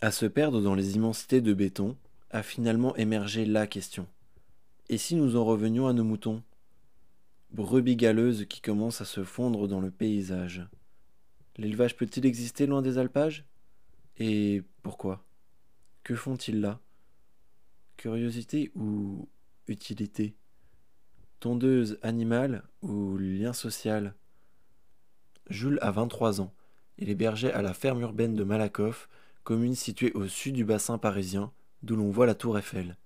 À se perdre dans les immensités de béton, a finalement émergé la question. Et si nous en revenions à nos moutons? Brebis galeuses qui commencent à se fondre dans le paysage. L'élevage peut-il exister loin des alpages? Et pourquoi? Que font-ils là? Curiosité ou utilité? Tondeuse animale ou lien social? Jules a 23 ans. Il est berger à la ferme urbaine de Malakoff, commune située au sud du bassin parisien, d'où l'on voit la tour Eiffel.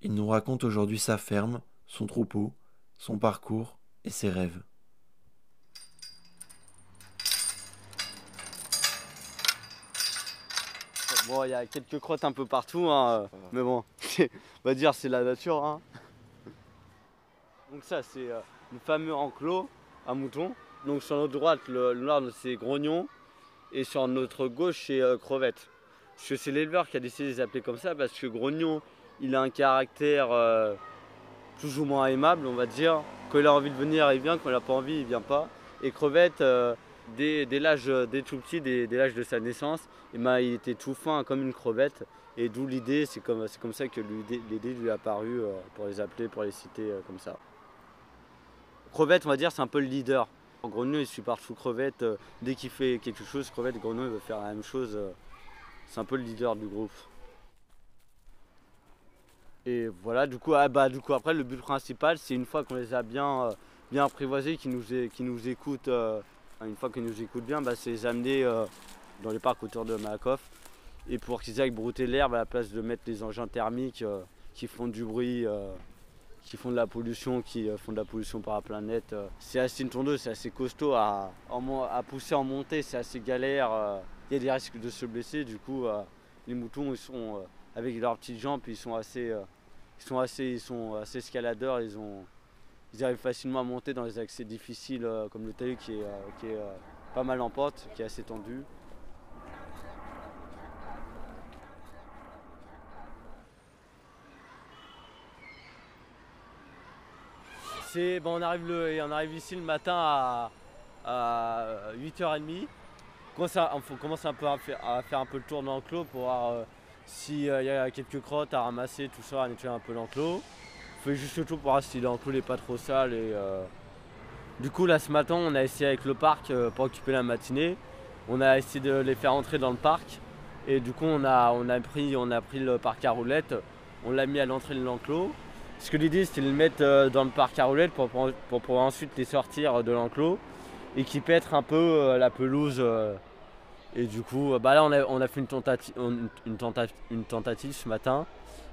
Il nous raconte aujourd'hui sa ferme, son troupeau, son parcours et ses rêves. Bon, il y a quelques crottes un peu partout, hein, mais bon, on va dire c'est la nature. Hein. Donc ça, c'est euh, le fameux enclos à moutons. Donc sur notre droite, le, nord, c'est grognon, et sur notre gauche, c'est euh, crevette. Parce que c'est l'éleveur qui a décidé de les appeler comme ça, parce que grognon, il a un caractère euh, plus ou moins aimable, on va dire. Quand il a envie de venir, il vient, quand il n'a pas envie, il vient pas. Et crevette, dès, l'âge, dès tout petit, dès, l'âge de sa naissance, eh ben, il était tout fin comme une crevette. Et d'où l'idée, c'est comme, comme ça que l'idée lui est apparue pour les appeler, pour les citer comme ça. Crevette, on va dire, c'est un peu le leader. Grenouille, il suit partout Crevette. Euh, dès qu'il fait quelque chose, Crevette, Grenouille veut faire la même chose. Euh, c'est un peu le leader du groupe. Et voilà, du coup, ah, bah, du coup après, le but principal, c'est une fois qu'on les a bien, euh, bien apprivoisés, qu'ils nous, nous écoutent, une fois qu'ils nous écoutent bien, bah, c'est les amener dans les parcs autour de Malakoff. Et pour qu'ils aillent brouter l'herbe à la place de mettre des engins thermiques qui font du bruit qui font de la pollution, qui euh, font de la pollution par la planète. Euh. C'est assez une tondeuse, c'est assez costaud à, à, pousser en montée, c'est assez galère. Euh. Il y a des risques de se blesser, du coup les moutons ils sont avec leurs petites jambes, ils sont assez, ils sont assez, ils sont assez escaladeurs, ils, ont, ils arrivent facilement à monter dans les accès difficiles comme le talus qui est, qui est pas mal en pente, qui est assez tendu. on, arrive le, on arrive ici le matin à, 8h30. On commence un peu à faire, un peu le tour de l'enclos pour voir euh, s'il y a quelques crottes à ramasser, tout ça, à nettoyer un peu l'enclos. On fait juste le tour pour voir si l'enclos n'est pas trop sale. Et, euh, Du coup, là ce matin, on a essayé avec le parc euh, pour occuper la matinée. On a essayé de les faire entrer dans le parc. Et du coup, on a, on a, pris, on a pris le parc à roulettes, on l'a mis à l'entrée de l'enclos. Parce que l'idée c'était de le mettre euh, dans le parc à roulettes pour, pouvoir ensuite les sortir de l'enclos et qui pètent un peu euh, la pelouse. Euh. Et du coup, bah là on a, fait une tentative, une, tentative, ce matin,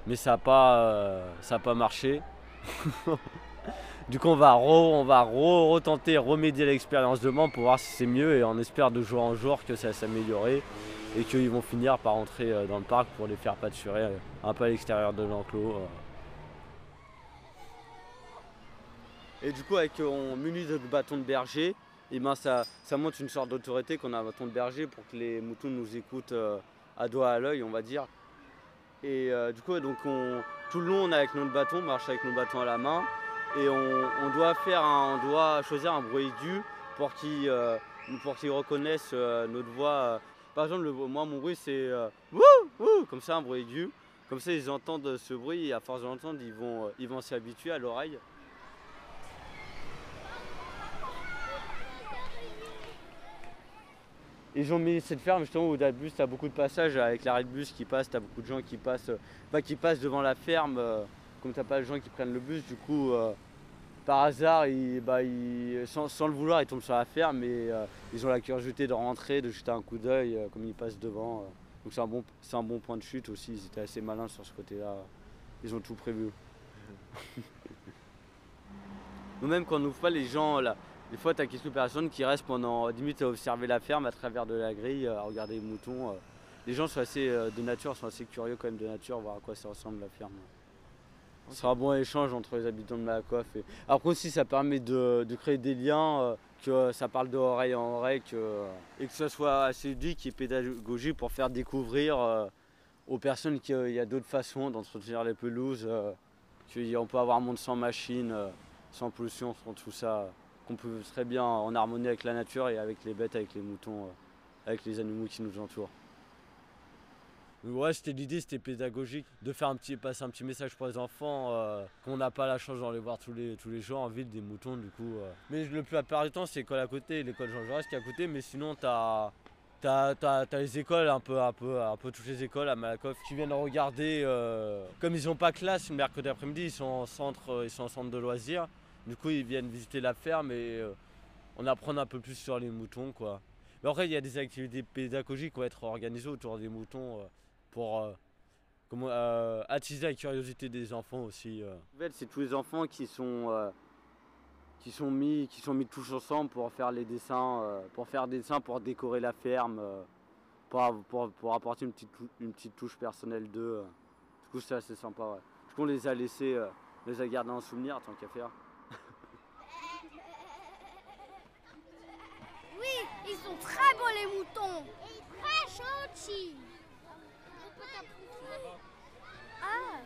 mais ça n'a pas, pas marché. du coup on va, on va retenter, remédier l'expérience de pour voir si c'est mieux et on espère de jour en jour que ça va s'améliorer et qu'ils vont finir par entrer dans le parc pour les faire pâturer un peu à l'extérieur de l'enclos. Et du coup, avec on muni de bâton de berger, et ben ça, ça montre une sorte d'autorité qu'on a bâton de berger pour que les moutons nous écoutent euh, à doigt à l'œil, on va dire. Et euh, du coup, donc on, tout le long, on est avec notre bâton, on marche avec nos bâtons à la main, et on, doit faire, on doit choisir un bruit aigu pour qu'ils euh, qu'ils reconnaissent notre voix. Par exemple, moi, mon bruit, c'est wouh, comme ça, un bruit aigu. Comme ça, ils entendent ce bruit et à force de l'entendre, ils vont s'y habituer à l'oreille. Ils ont mis cette ferme justement où tu as beaucoup de passages avec l'arrêt de bus qui passe, tu as beaucoup de gens qui passent, euh, qui passent devant la ferme, euh, comme tu n'as pas de gens qui prennent le bus, du coup euh, par hasard, bah, sans, le vouloir, ils tombent sur la ferme et ils ont la curiosité de rentrer, de jeter un coup d'œil comme ils passent devant. donc c'est un, bon, un bon point de chute aussi, ils étaient assez malins sur ce côté-là. Ils ont tout prévu. Nous-mêmes quand on n'ouvre pas les gens, là, des fois, tu as quelques personnes qui restent pendant 10 minutes à observer la ferme à travers de la grille, à regarder les moutons. Euh. Les gens sont assez euh, de nature, sont assez curieux quand même de nature, voir à quoi ça ressemble la ferme. Ce sera un bon échange entre les habitants de Malakoff. Et... Après aussi, ça permet de, créer des liens, euh, que ça parle d'oreille en oreille, et que ce soit assez ludique et pédagogique pour faire découvrir aux personnes qu'il y a d'autres façons d'entretenir les pelouses, qu'on peut avoir monde sans machine, sans pollution, sans tout ça qu'on peut très bien en harmonie avec la nature et avec les bêtes, avec les moutons, euh, avec les animaux qui nous entourent. Ouais, c'était l'idée, c'était pédagogique, de faire un petit, passer un petit message pour les enfants, euh, qu'on n'a pas la chance d'en les voir tous les, tous les jours en ville, des moutons du coup. euh. Mais le plus la plupart du temps, c'est l'école à côté, l'école Jean Jaurès qui est à côté, mais sinon, t'as as, les écoles, un peu, un, peu, un peu toutes les écoles à Malakoff qui viennent regarder. comme ils n'ont pas classe mercredi après-midi, ils sont en centre, ils sont en centre de loisirs. Du coup, ils viennent visiter la ferme et euh, on apprend un peu plus sur les moutons, quoi. Mais après, il y a des activités pédagogiques qui vont être organisées autour des moutons euh, pour euh, attiser la curiosité des enfants aussi. c'est tous les enfants qui sont, qui sont mis, qui sont mis tous ensemble pour faire les dessins, pour faire des dessins pour décorer la ferme, pour, pour, pour apporter une petite, une petite touche personnelle d'eux. Du coup, c'est assez sympa. Ouais. Du coup, on les a laissés, les a gardés en souvenir tant qu'à faire. Ils sont très beaux les moutons. Et très gentils. Ah.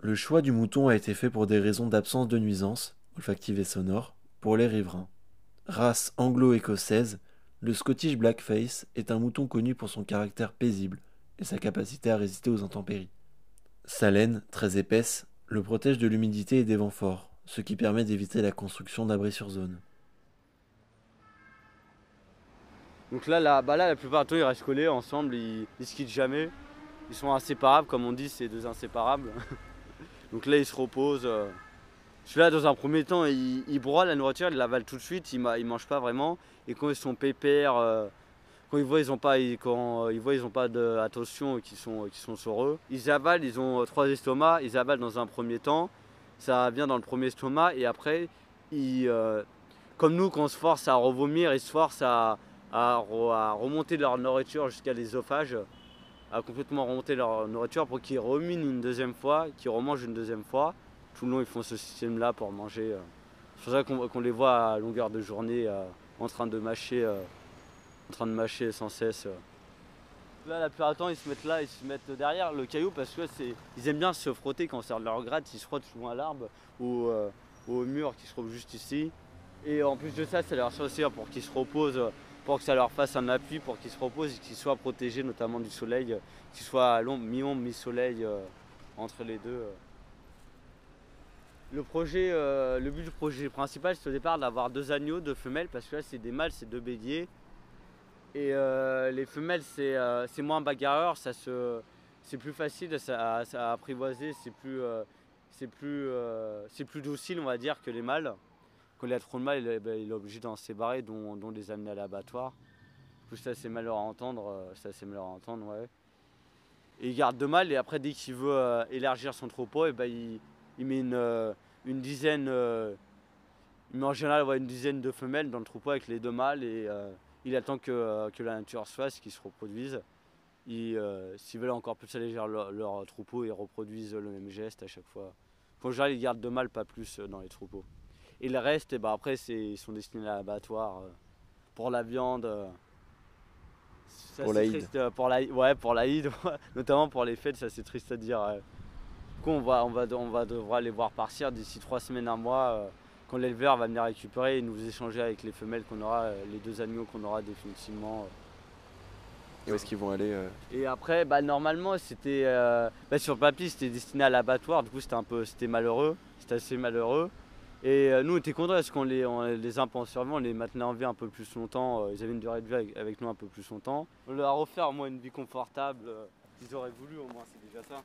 Le choix du mouton a été fait pour des raisons d'absence de nuisance, olfactive et sonore, pour les riverains. Race anglo-écossaise, le Scottish Blackface est un mouton connu pour son caractère paisible et sa capacité à résister aux intempéries. Sa laine, très épaisse, le protège de l'humidité et des vents forts, ce qui permet d'éviter la construction d'abris sur zone. Donc là, bah là, la plupart du temps, ils restent collés ensemble, ils, ils se quittent jamais. Ils sont inséparables, comme on dit, c'est deux inséparables. Donc là, ils se reposent. euh. Celui-là, dans un premier temps, il, il broie la nourriture, il l'avale tout de suite, il ne mange pas vraiment. Et quand ils sont pépères, euh, quand ils voient ils ont pas, quand euh, ils voient ils ont pas d'attention, qu'ils sont, qu'ils sont sur eux, ils avalent, ils ont euh, trois estomacs, ils avalent dans un premier temps. Ça vient dans le premier estomac et après, euh, comme nous, quand on se force à revomir, ils se forcent à, à, re- à remonter leur nourriture jusqu'à l'œsophage, à complètement remonter leur nourriture pour qu'ils reminent une deuxième fois, qu'ils remangent une deuxième fois. Tout le long, ils font ce système-là pour manger. euh. C'est pour ça qu'on qu'on les voit à longueur de journée euh, en train de mâcher, en train de mâcher sans cesse. Là, la plupart du ils se mettent là, ils se mettent derrière le caillou parce que c'est, ils aiment bien se frotter quand on sert de leur gratte. Ils se frottent souvent à l'arbre ou euh, au mur qui se trouve juste ici. Et en plus de ça, ça leur sert aussi pour qu'ils se reposent, pour que ça leur fasse un appui, pour qu'ils se reposent et qu'ils soient protégés notamment du soleil, qu'ils soient à l'ombre, mi-ombre, mi-soleil euh, entre les deux. euh. Le, projet, le but du projet principal, c'est au départ d'avoir deux agneaux, deux femelles, parce que là, c'est des mâles, c'est deux béliers. Et euh, les femelles, c'est euh, moins bagarreur, c'est plus facile ça à apprivoiser, c'est plus, euh, plus, plus docile, on va dire, que les mâles. Quand il y a trop de mâles, il est, ben, il est obligé d'en séparer, dont, dont les amener à l'abattoir. Du ça, c'est malheur à entendre, ça, c'est malheur à entendre, ouais. Et il garde deux mâles, et après, dès qu'il veut élargir son troupeau, et ben, il, met une, une dizaine, il met en général une dizaine de femelles dans le troupeau avec les deux mâles, et il attend que, euh, que la nature se fasse, qu'ils se reproduisent. Euh, S'ils veulent encore plus alléger leur, leur troupeau, ils reproduisent le même geste à chaque fois. En général, ils gardent deux mâles, pas plus euh, dans les troupeaux. Et le reste, eh ben, après, ils sont destinés à l'abattoir euh, pour la viande. euh. C'est Pour l'Aïd. triste, euh, pour la, ouais, pour l'Aïd, notamment pour les fêtes, ça c'est triste à dire. coup, on va, on va, on va devoir les voir partir d'ici trois semaines, un mois, euh, quand l'éleveur va venir récupérer et nous échanger avec les femelles qu'on aura, euh, les deux agneaux qu'on aura définitivement. euh. Où est-ce qu'ils vont aller euh Et après, bah, normalement, c'était euh, bah, sur le papier, c'était destiné à l'abattoir. Du coup, c'était un peu, c'était malheureux, c'était assez malheureux. Et euh, nous, on était contents parce qu'on les, on les en survie, on les maintenait en vie un peu plus longtemps. ils avaient une durée de vie avec, avec nous un peu plus longtemps. On leur a offert au moins une vie confortable. qu'ils auraient voulu, au moins, c'est déjà ça.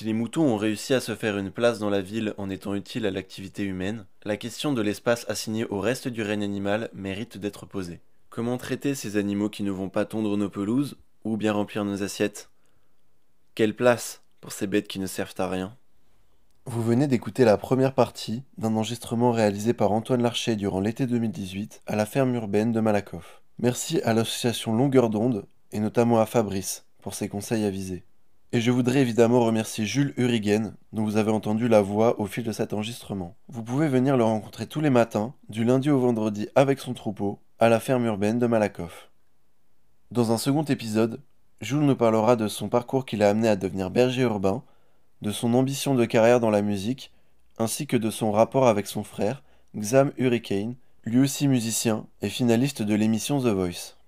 Si les moutons ont réussi à se faire une place dans la ville en étant utiles à l'activité humaine, la question de l'espace assigné au reste du règne animal mérite d'être posée. Comment traiter ces animaux qui ne vont pas tondre nos pelouses ou bien remplir nos assiettes? Quelle place pour ces bêtes qui ne servent à rien? Vous venez d'écouter la première partie d'un enregistrement réalisé par Antoine Larcher durant l'été 2018 à la ferme urbaine de Malakoff. Merci à l'association Longueur d'onde et notamment à Fabrice pour ses conseils avisés. Et je voudrais évidemment remercier Jules Hurigen, dont vous avez entendu la voix au fil de cet enregistrement. Vous pouvez venir le rencontrer tous les matins, du lundi au vendredi avec son troupeau, à la ferme urbaine de Malakoff. Dans un second épisode, Jules nous parlera de son parcours qui l'a amené à devenir berger urbain, de son ambition de carrière dans la musique, ainsi que de son rapport avec son frère, Xam Hurricane, lui aussi musicien et finaliste de l'émission The Voice.